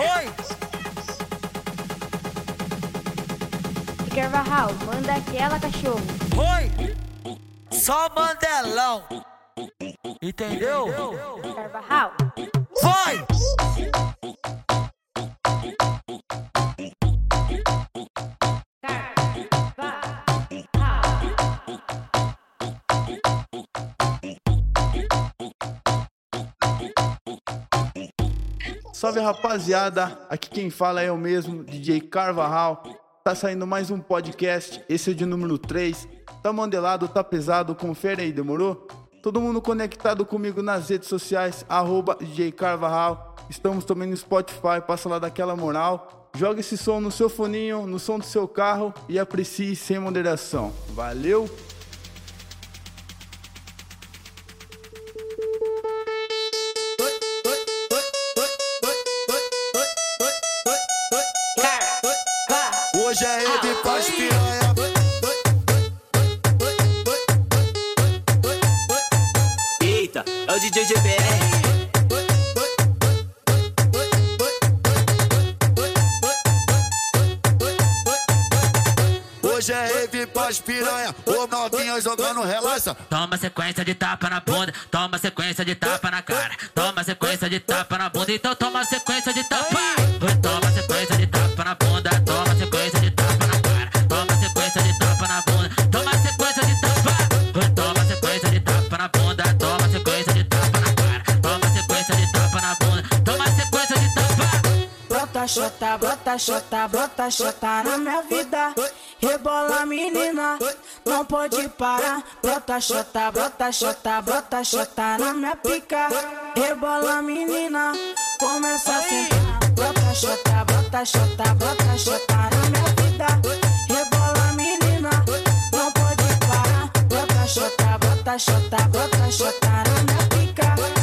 Oi! Carvajal, manda aquela cachorro. Oi! Só Mandelão. Entendeu? Carvajal. Vai! Salve rapaziada, aqui quem fala é eu mesmo, DJ Carvajal. Tá saindo mais um podcast, esse é de número 3. Tá mandelado, tá pesado, confere aí, demorou? Todo mundo conectado comigo nas redes sociais, arroba DJ Carvajal. Estamos também no Spotify, passa lá daquela moral. Joga esse som no seu foninho, no som do seu carro e aprecie sem moderação. Valeu! Toma sequência de tapa na bunda, toma sequência de tapa na cara, toma sequência de tapa na bunda, então toma sequência de tapa. Toma sequência de tapa na bunda, toma sequência de tapa na cara, toma sequência de tapa na bunda, toma sequência de tapa. Toma sequência de tapa na bunda, toma sequência de tapa na cara, toma sequência de tapa na bunda, toma sequência de tapa. Brota xota, brota xota, brota xota na minha vida. Rebola menina, não pode parar. Brota xota, brota xota, brota xota na minha pica. Rebola menina, começa a sentar. Brota xota, brota xota, brota xota na minha vida. Rebola menina, não pode parar. Brota xota, brota xota, brota xota na minha pica.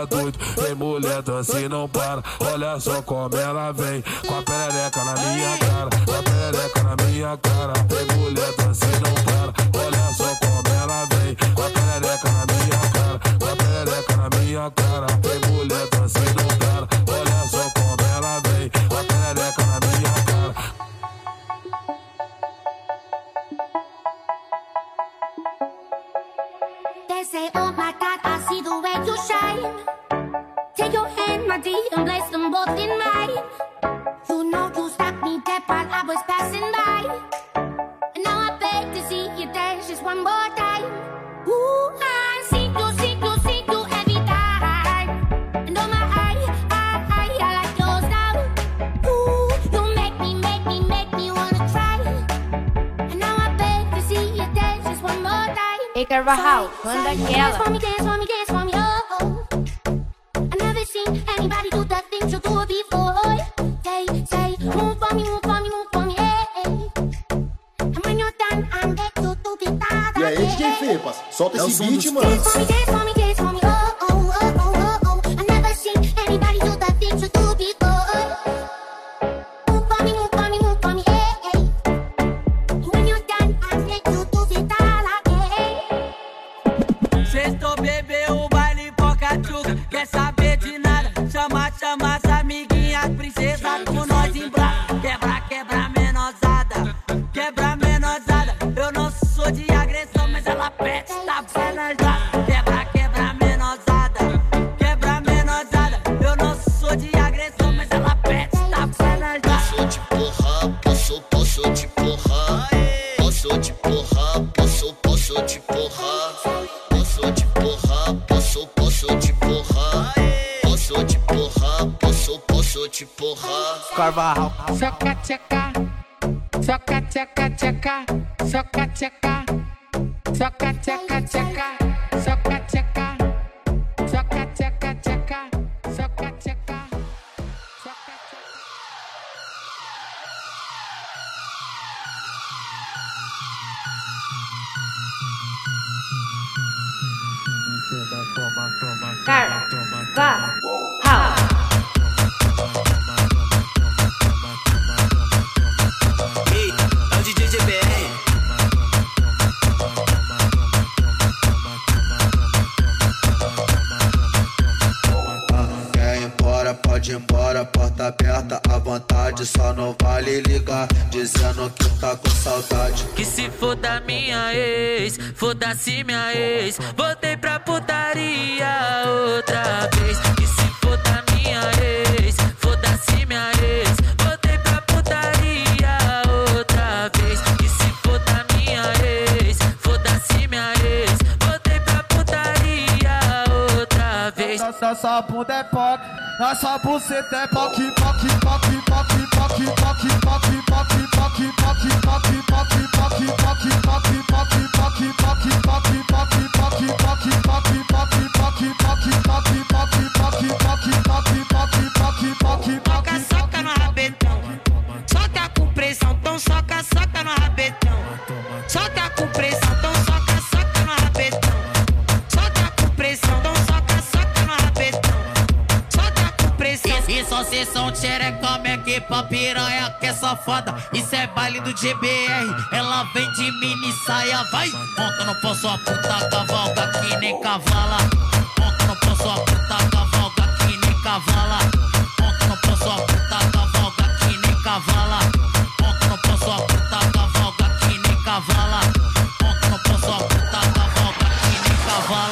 Fica doido, tem mulher dança e não para. Olha só como ela vem, com a perereca na minha cara, com a perereca na minha cara. Tem mulher dança e não para. Olha só como ela vem, com a perereca na minha cara, com a perereca na minha cara. Tem mulher dança e não para. Olha só como ela vem, com a perereca na minha cara. They say, oh my God, shine. Take your hand, my dear, and place them both in mine. You know you stopped me dead while I was passing by. And now I beg to see you dance just one more time. Ooh, I see you, see you, see you every time. And oh my, I, I, I, I like your style. Ooh, you make me, make me, make me wanna try. And now I beg to see you dance just one more time. Ei, Carvajal, manda aquela. Som dos mano. Soca, tcheca foda-se minha ex. Voltei pra putaria outra vez. Que se foda minha ex, foda-se minha ex. Voltei pra putaria outra vez. Que se foda minha ex, foda-se minha ex. Voltei pra putaria outra vez. Nossa bunda é POC, nossa buceta é POC, POC, POC, POC, POC, POC, POC, POC, POC, POC, POC, POC, POC, POC, POC, POC, POC, keep up, keep up. Isso é sessão xerecome aqui pra piranha que é safada. Isso é baile do GBR, ela vem de mini saia, vai. Monta no pão sua puta cavalga que nem cavala. Monta no pão sua puta cavalga que nem cavala. Monta no pão sua puta cavalga que nem cavala.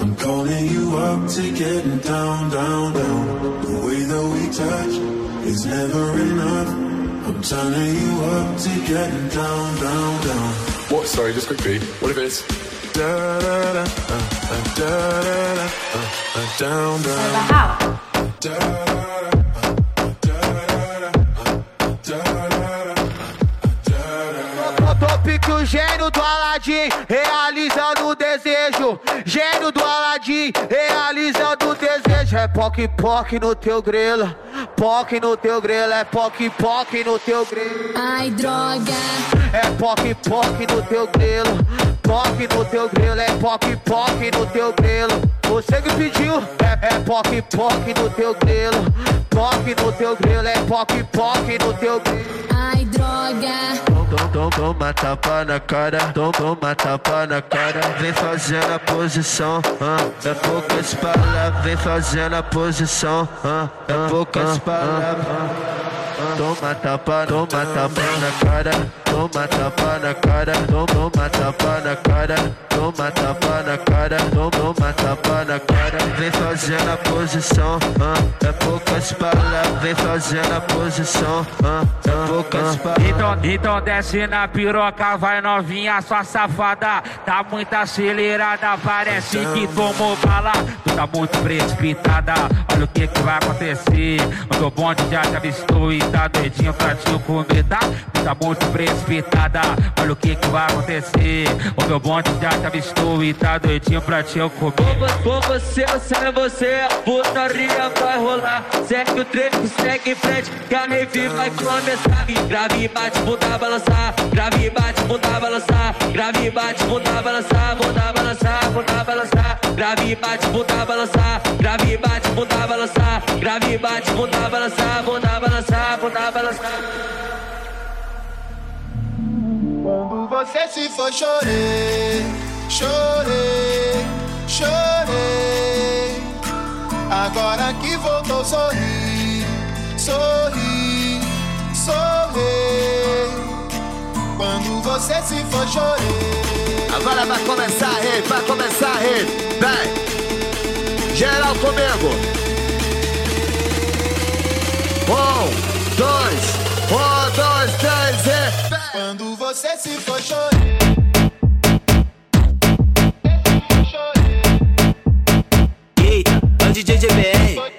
I'm calling you up to getting down, down, down. The way that we touch is never enough. I'm turning you up to getting down, down, down. What? Sorry, just quickly. What if it's da da da uh, uh, da da da uh, uh, down down House. da da da uh, da da da uh, da da da Top que o gênio do Aladim realizando o desejo. Gênio do Aladim realizando o desejo. É poc poc no teu grelo. Poc no teu grelo, é poc poc no teu grelo. Ai, droga. É poc poc no teu grelo. Poc no teu grelo, é poc poc no teu grelo. Você que pediu, é, é poc poc no teu grelo. Poc no teu grelo, é poc poc no teu grelo. Ai, droga. Tom, tom, toma tapa na cara, tom, toma tapa na cara. Vem fazendo a posição, ah, é poucas palavras. Vem fazendo a posição, ah, é poucas palavras. Toma tapa, toma tapa na cara, toma tapa na cara, tom, toma tapa na cara, toma tapa na cara, tom, toma tapa na cara. Vem fazendo a posição, é poucas palavras. Vem fazendo a posição, é poucas palavras. Então, então desce na piroca, vai novinha, sua safada. Tá muito acelerada, parece que tomou bala. Tu tá muito precipitada, olha o que que vai acontecer. O meu bonde já te avistou e tá doidinho pra te comer, tá? Tá muito precipitada, olha o que que vai acontecer. O meu bonde já te avistou e tá doidinho pra te comer. Com você, sem você, a putaria vai rolar. Segue o treco, segue em frente, que a rave vai começar. Grave, bate, bunda, balançar. Grave, bate, bunda, balançar. Grave, bate, bunda, balançar. Bunda, balançar, bunda, balançar. Grave, bate, bunda, balançar. Grave, bate, bunda, balançar. Grave, bate, bunda, balançar. Bunda, balançar, Quando você se for, chorei, chorei, chorei. Agora que voltou, sorri, sorri, sorri. Quando você se for, chorei. Agora vai começar a rede, vai começar a rede. Vem, geral comigo. Quando você se for, chorei. Eita, é o DJ GBR.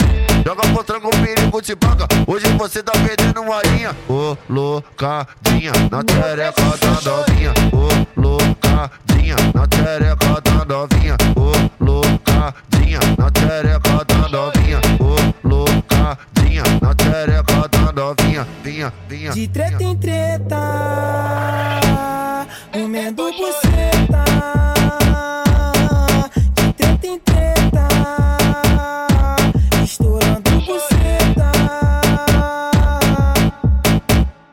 Joga pro tranco, perigo te paga. Hoje você tá perdendo uma linha. Ô, loucadinha, na tereca da novinha. Ô, loucadinha, na tereca da novinha. Ô, loucadinha, na tereca da novinha. Ô, loucadinha, na tereca vinha, vinha, vinha. De treta em treta, comendo buceta. De treta em treta, estourando buceta.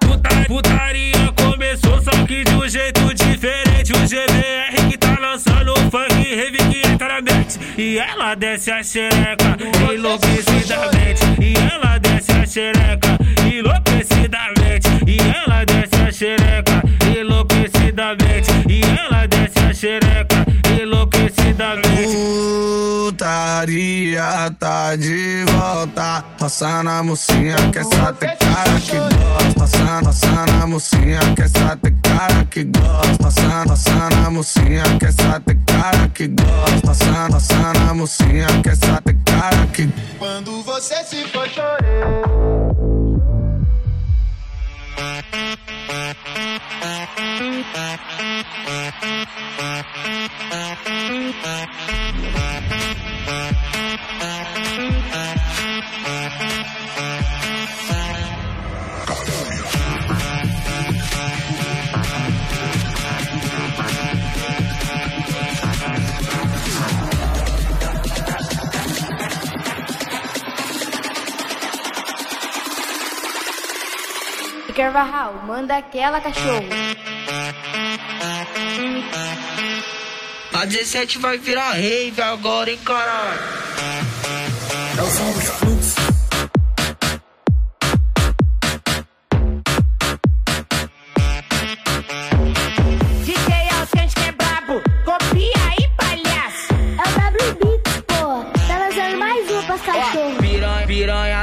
Puta, putaria começou, só que de um jeito diferente. O GBR que tá lançando o funk, revive que entra na mente. E ela desce a xereca, enlouquecidamente. E ela desce a xereca enlouquecidamente. E ela desce a xereca enlouquecidamente. E ela desce a xereca enlouquecidamente. Putaria tá de volta. Roça na mocinha que essa tem cara que gosta. Roça, roça na mocinha que essa tem cara que gosta. Roça, roça na mocinha que essa tem cara que gosta. Roça, roça na mocinha que essa tem cara que Quando você se for chorei. Carvajal, manda aquela cachorro. A 17 vai virar rave agora, hein, caralho. É o som dos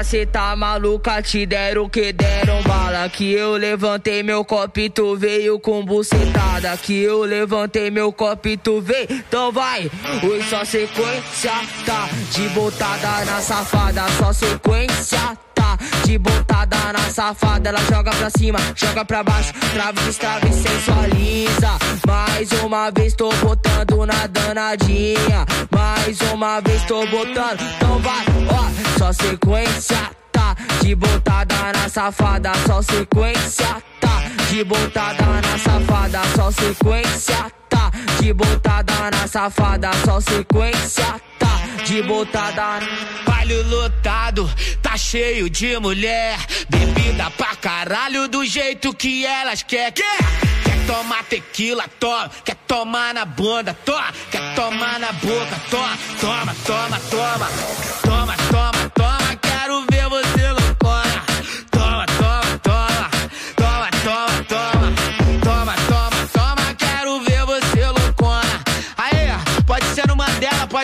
cê tá maluca, te deram que deram bala. Que eu levantei meu copo e tu veio com bucetada. Que eu levantei meu copo e tu veio, então vai. Oi, só sequência, tá? De botada na safada, só sequência, tá? De botada na safada, ela joga pra cima, joga pra baixo, trava, destrava e sensualiza. Mais uma vez tô botando na danadinha. Mais uma vez tô botando, então vai, ó, só sequência, tá? De botada na safada, só sequência, tá? De botada na safada, só sequência, tá? De botada na safada, só sequência, tá? De botada. Baile lotado, tá cheio de mulher. Bebida pra caralho do jeito que elas quer Quer, quer tomar tequila, toma Quer tomar na bunda, toma Quer tomar na boca, Toma, toma, toma Toma, toma, toma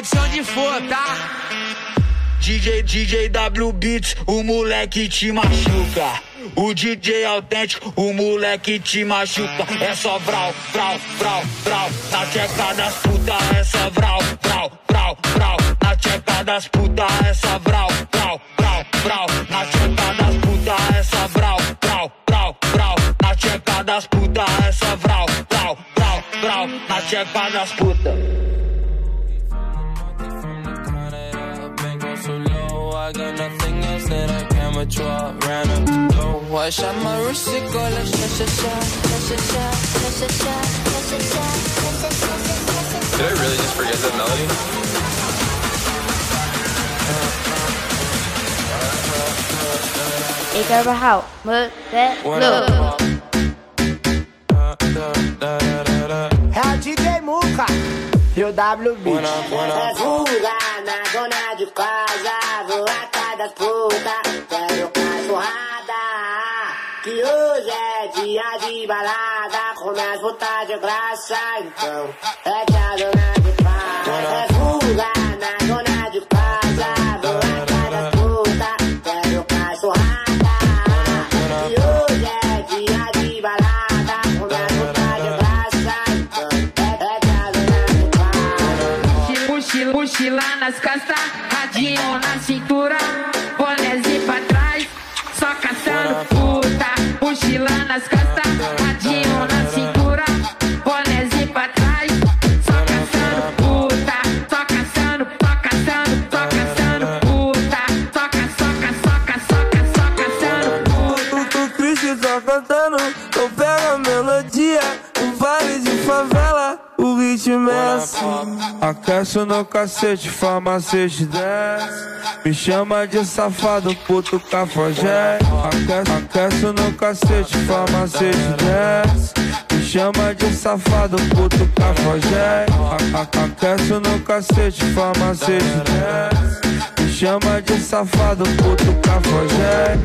pode ser onde for, tá? DJ, DJ W Beats, o moleque te machuca. O DJ autêntico, o moleque te machuca. É só vral, vral, vral, vral. Na tcheca das puta, é só vral, vral, vral, vral. Na tcheca das puta, é só vral, vral, vral, vral. Na tcheca das puta, é só vral, vral, vral, vral. Na tcheca das puta, é só vral, vral, vral, vral. Na das puta. I got nothing else that I can withdraw. Ran up the dough. I shot my wrist, it go like sha sha sha, sha sha sha, sha sha sha, sha sha sha, sha sha sha. Did I really just forget that melody? Ei, Carvajal, manda louco. É o DJ Muca e o WB. É fuga na dona de casa, vou atrás das putas, quero cachorrada. Que hoje é dia de balada, começa a botar de graça, então é que a dona de casa. É fuga na mochila nas o ritmo assim. Aquece no cacete, farmacete desce. Me chama de safado, puto cafajé. Aquece, aquece no cacete, farmacete desce. Me chama de safado, puto cafajé. A- a- Aqueço no cacete, farmacete desce. Me chama de safado, puto cafajé.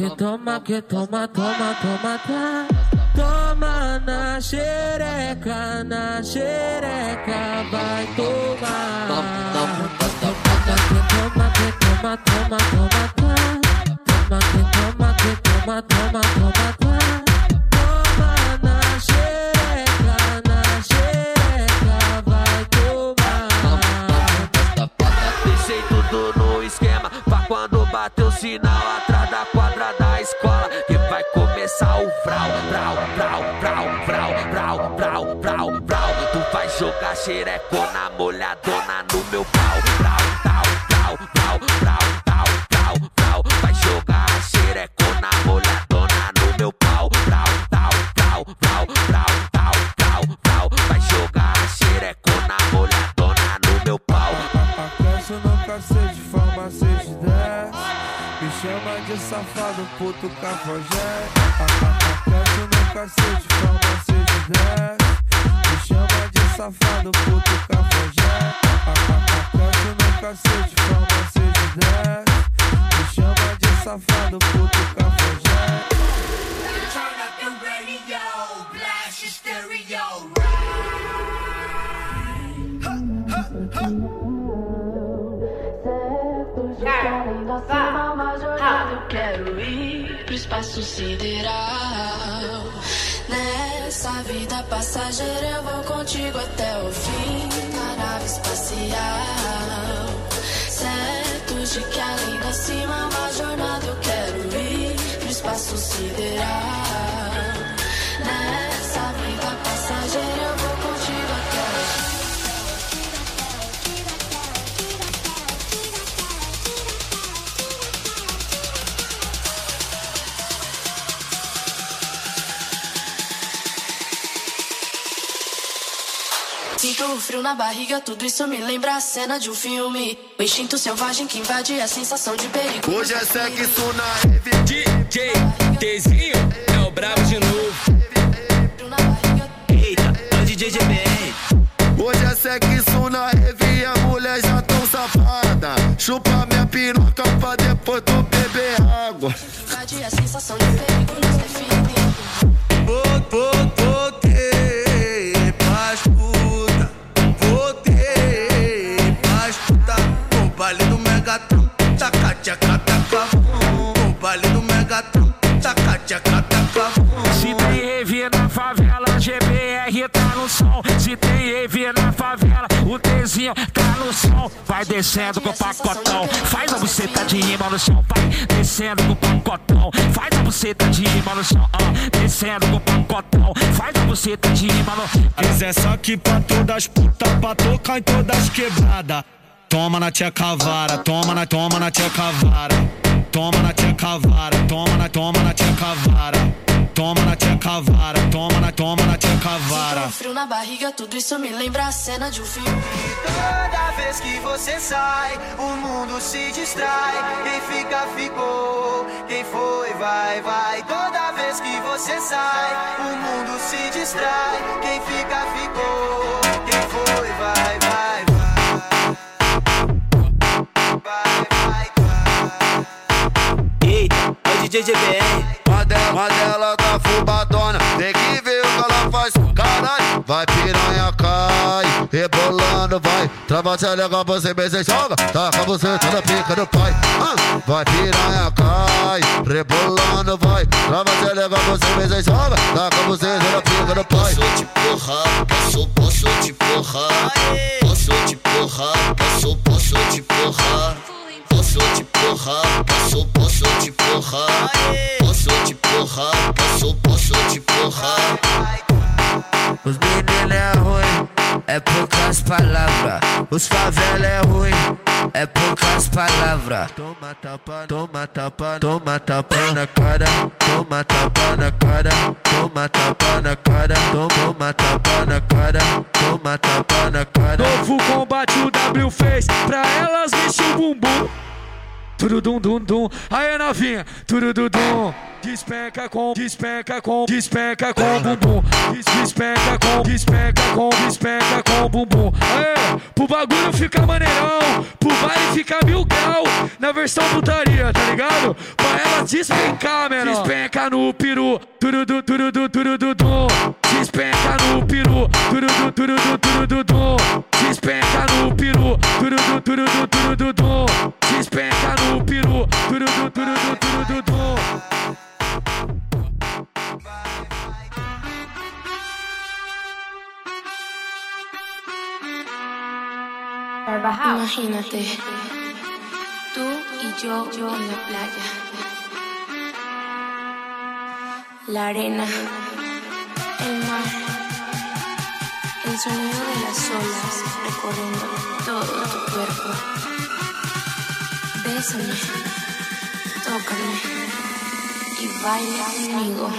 Que toma, que toma, toma, toma, tá. Toma na xereca, na xereca, vai tomar. Toma que toma, que toma, toma, toma, tá. Toma que toma, que toma, toma, toma, tá. Toma na xereca, na xereca, vai tomar. Deixei tudo no esquema Pra quando bater o sinal vrau Vrau, vrau, vrau, vrau, vrau, vrau, vrau, vrau Tu vai jogar xerecona molhadona no meu pau. Vrau, safado, puto cafajé. Aqueço no cacete, farmacete desce. Me chama de safado, puto cafajé. Aqueço no cacete, farmacete desce. Me chama de safado, puto cafajé. Turn up the radio, blast your stereo. Eu quero ir pro espaço sideral. Nessa vida passageira eu vou contigo até o fim da nave espacial. Certo de que além da cima uma jornada eu quero ir pro espaço sideral. Sinto frio na barriga, tudo isso me lembra a cena de um filme. O instinto selvagem que invade a sensação de perigo. Hoje é sexo na rave. DJ Tzinho é o brabo de novo. Eita, é o DJ GBR. Hoje é sexo na rave e a mulher já tão safada. Chupa minha piroca pra depois tu beber água. Invade a sensação de perigo nos define. Voltei Se tem rave na favela, o Tzinho tá no som. Vai descendo com o pacotão, faz a buceta de rima no chão. Vai descendo com o pacotão, faz a buceta de rima no chão. ah. descendo com o pacotão, faz a buceta de rima no chão. Quiser saque pra todas as putas, pra tocar em todas quebradas. Toma na tia cavara, toma na, toma na tia cavara. Toma na tia cavara, toma na, toma na tia cavara. Toma na tia cavara, toma na, toma na tia cavara. o frio na barriga, tudo isso me lembra a cena de um filme. Toda vez que você sai, o mundo se distrai. Quem fica, ficou. Quem foi, vai, vai. Toda vez que você sai, o mundo se distrai. Quem fica, ficou. Quem foi, vai, vai, Eita, é o DJ GBR. Mandela, Mandela tá fubadona, tem que ver o que ela faz. Caralho, vai piranha, cai, rebolando vai. Trava legal, você mesmo joga. Taca você toda pica do pai. Ah, vai piranha, cai. Rebolando, vai. Trava legal, você mesmo joga. Taca você toda pica do pai. Posso te porrar, posso, posso te porrar. Posso te porrar, posso, posso te porrar. Posso te porrar, posso, posso te porrar. Posso te porrar, posso, posso te porrar. Os meninos é ruim, é poucas palavras. Os favela é ruim, é poucas palavras. Toma tapa, toma tapa, toma tapa na cara. Toma tapa na cara, toma tapa na cara. Toma tapa na cara, toma tapa na cara. Novo combate o W fez, pra elas mexer o bumbum. Turudum dum dum, aí novinha, turudum. Despenca com, despenca com, despenca com bumbum. Des- Despenca com, despenca com, despenca com bumbum. Aê, pro bagulho ficar maneirão, pro baile ficar mil grau. Na versão putaria, tá ligado? Pra ela despencar, menor. Despenca no peru, turudu, turudu, turududum. Despenca no peru, turudu, turudu, turududum. Despenca no peru, turudu, turudu, turududum. Despenca no peru, turudu, turudu, House. Imagínate, tú y yo, yo en la playa. La arena, el mar, el sonido de las olas recorriendo todo tu cuerpo. Bésame, tócame y baila conmigo.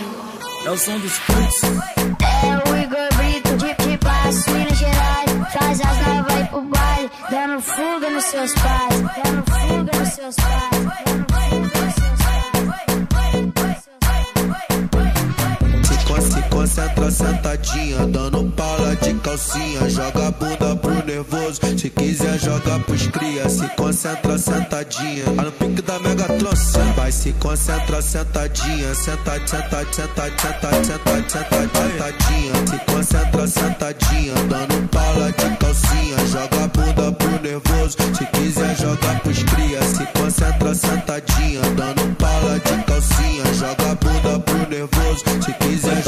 No son discursos. There we go, breathe, chip, chip, I sweet as your eyes. Flies as dando fuga nos seus pais. Dando fuga nos seus pais. Se, con se concentra sentadinha, dando pala de calcinha. Joga a bunda pro nervoso, se quiser joga pros cria. Se concentra sentadinha, tá no pique da mega troça. Vai se concentra sentadinha, senta, senta, senta, senta, senta, senta, sentadinha. Se concentra sentadinha, dando pala de calcinha. Joga a bunda nervoso, se quiser joga pros cria. Se concentra sentadinha, dando pala de calcinha. Joga a bunda pro nervoso, se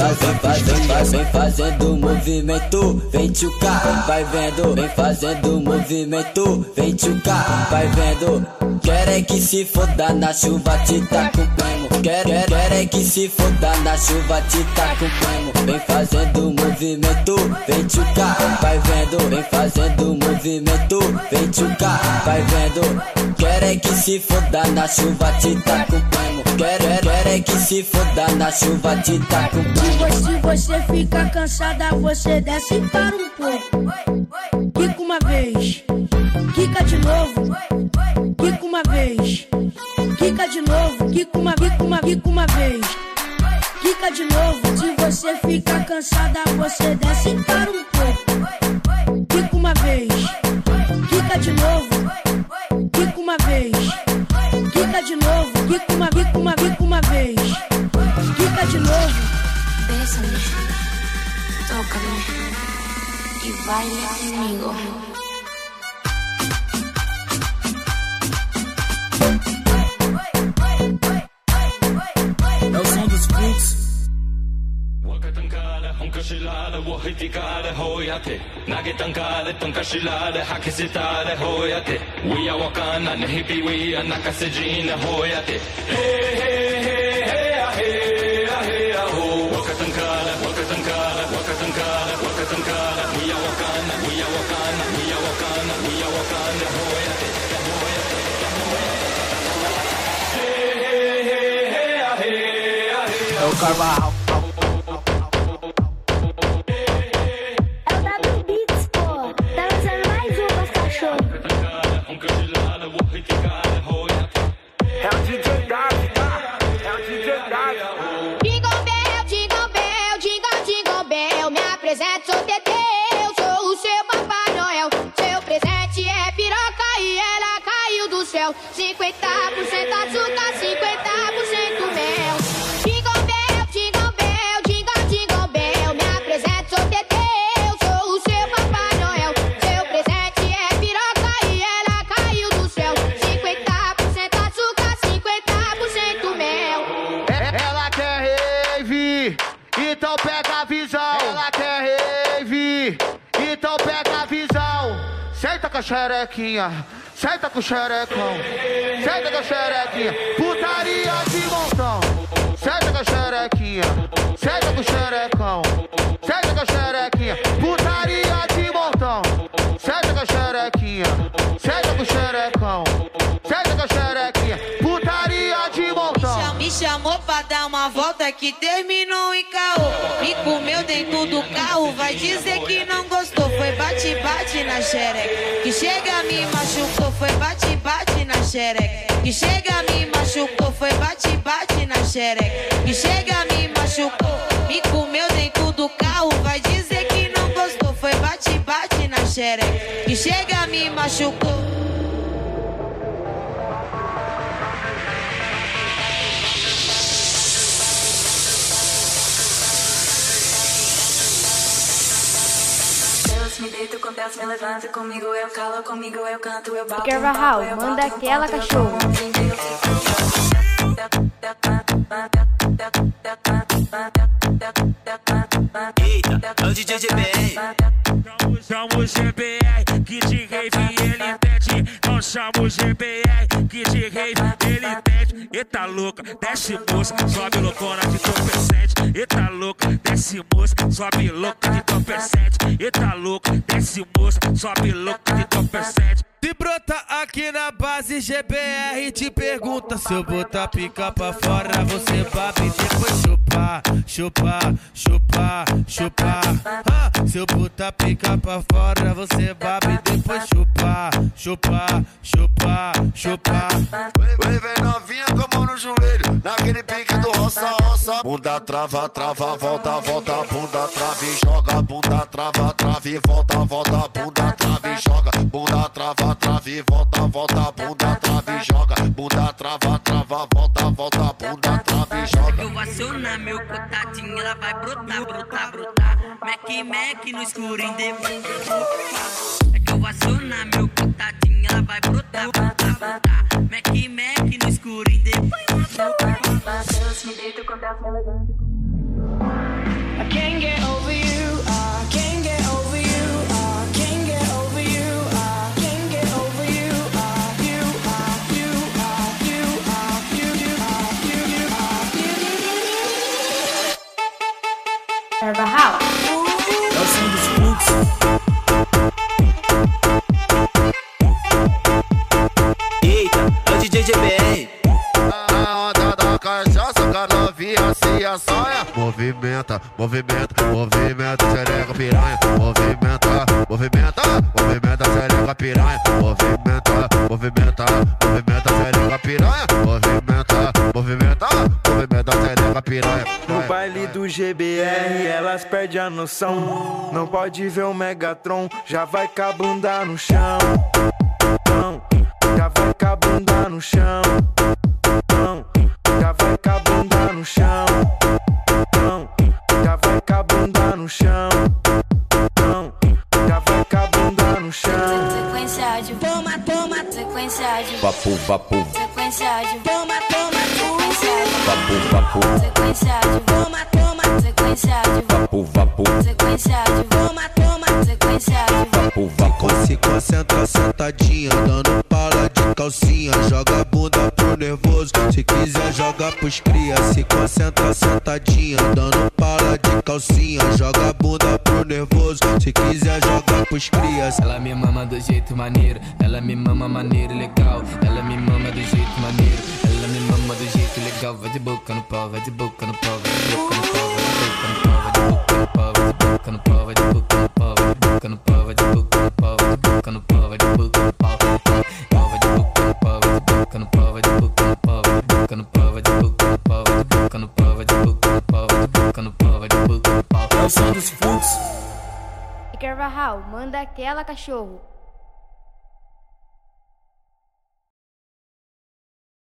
joga vem, pros vem, fazendo movimento, vem tchucar, vai vendo, vem fazendo movimento, vem tchucar, vai vendo. Quer que se foda na chuva, te tá com primo. Quer, quer, é que se foda na chuva, te tá com primo. Vem fazendo movimento, vem tchucar, vai vendo, vem fazendo movimento, vem tchucar, vai vendo. Quer que se foda na chuva, te tá com primo. Quer, quer é que se foda na chuva, te tá com primo. Se você fica cansada, você desce para um pouco. Quica uma vez, quica de novo. Quica uma vez, quica de novo. Quica uma, quica uma, quica uma vez. Quica de novo. Se você fica cansada, você desce para um pouco. Quica uma vez, quica de novo. Quica uma vez, quica de novo. Quica uma, Bésame, tócame y baila conmigo. شلال وحيتي كال هوياتي ناجتن كال تنك شلال حكي ستال هوياتي ويا وكان نهبي ويا نكسجين هوياتي هي هي هي هي هي هي هو وكتن كال وكتن كال وكتن كال وكتن كال ويا وكان ويا وكان ويا وكان ويا وكان هوياتي هوياتي هوياتي هي هي هي هي هي هي Então pega a visão. Ela quer rave. Então pega a visão. Senta com a xerequinha. Senta com o xerecão. Senta com a xerequinha. Putaria de montão. Senta com a xerequinha. Senta com o xerecão. Senta com a xerequinha. Putaria de montão. Senta com a xerequinha. Que terminou em caô. Me comeu dentro do carro, vai dizer que não gostou. Foi bate-bate na xereca. Que chega, me machucou. Foi bate-bate na xereca. Que chega, me machucou. Foi bate-bate na xereca. Que chega, me machucou. Me comeu dentro do carro, vai dizer que não gostou. Foi bate-bate na xereca. Que chega, me machucou. Deus me levanta comigo eu calo comigo eu canto eu bato Carvajal, manda aquela cachorro. Eita, é o DJ GBR. Chama o GBR, que de rave ele pede. Não chama o GBR, que de rave ele pede. Eita louca, desce moça, sobe loucona de topecete. Eita louca, desce moça, sobe louca de topecete. Eita louca, desce moça, sobe louca de topecete. Se brota aqui na base GBR te pergunta se eu botar pica pra fora você babe depois chupar, chupar, chupar, chupar. Ah, se eu botar pica pra fora você babe depois chupar, chupar, chupar, chupar. Vem, vem novinha com a mão no joelho, naquele pique do roça, roça. Bunda trava, trava, volta, volta, bunda trava e joga. Bunda trava, trava e volta, volta, bunda trava e joga. Bunda trava, trava e volta, volta, bunda trava e joga. Bunda trava, trava, volta, volta, bunda trava e joga. Eu vou acionar meu contatinho, ela vai brotar, brotar, brotar. Mac, Mac no escurinho, depois É que eu vou acionar meu contatinho, ela vai brotar, brotar, brotar. Mac, Mac no escurinho, depois Deus me deito com Deus me levanta I can't get over you. I can't get over you. I Movimenta, movimenta, movimenta, xereca piranha. Movimenta, movimenta, movimenta, xereca piranha. Movimenta, movimenta, movimenta, xereca piranha. Movimenta, movimenta, movimenta, xereca piranha. No baile do GBR, elas perdem a noção. Não pode ver o Megatron, já vai com a bunda no chão. Não, já vai com a bunda no chão. Não, já vai com a bunda no chão. Vapo, vapo, sequência de toma, toma, sequência de vapo, vapo, sequência de toma, toma, sequência de vapo, vapo, sequência de toma, toma, sequência de vapo, vapo. Se concentra sentadinha, dando pala de calcinha. Joga a bunda pro nervoso, se quiser joga pros cria. Se concentra sentadinha, dando pala de calcinha. Joga a bunda pro nervoso, se quiser joga pros crias. Ela me mama do jeito maneiro, ela me mama maneiro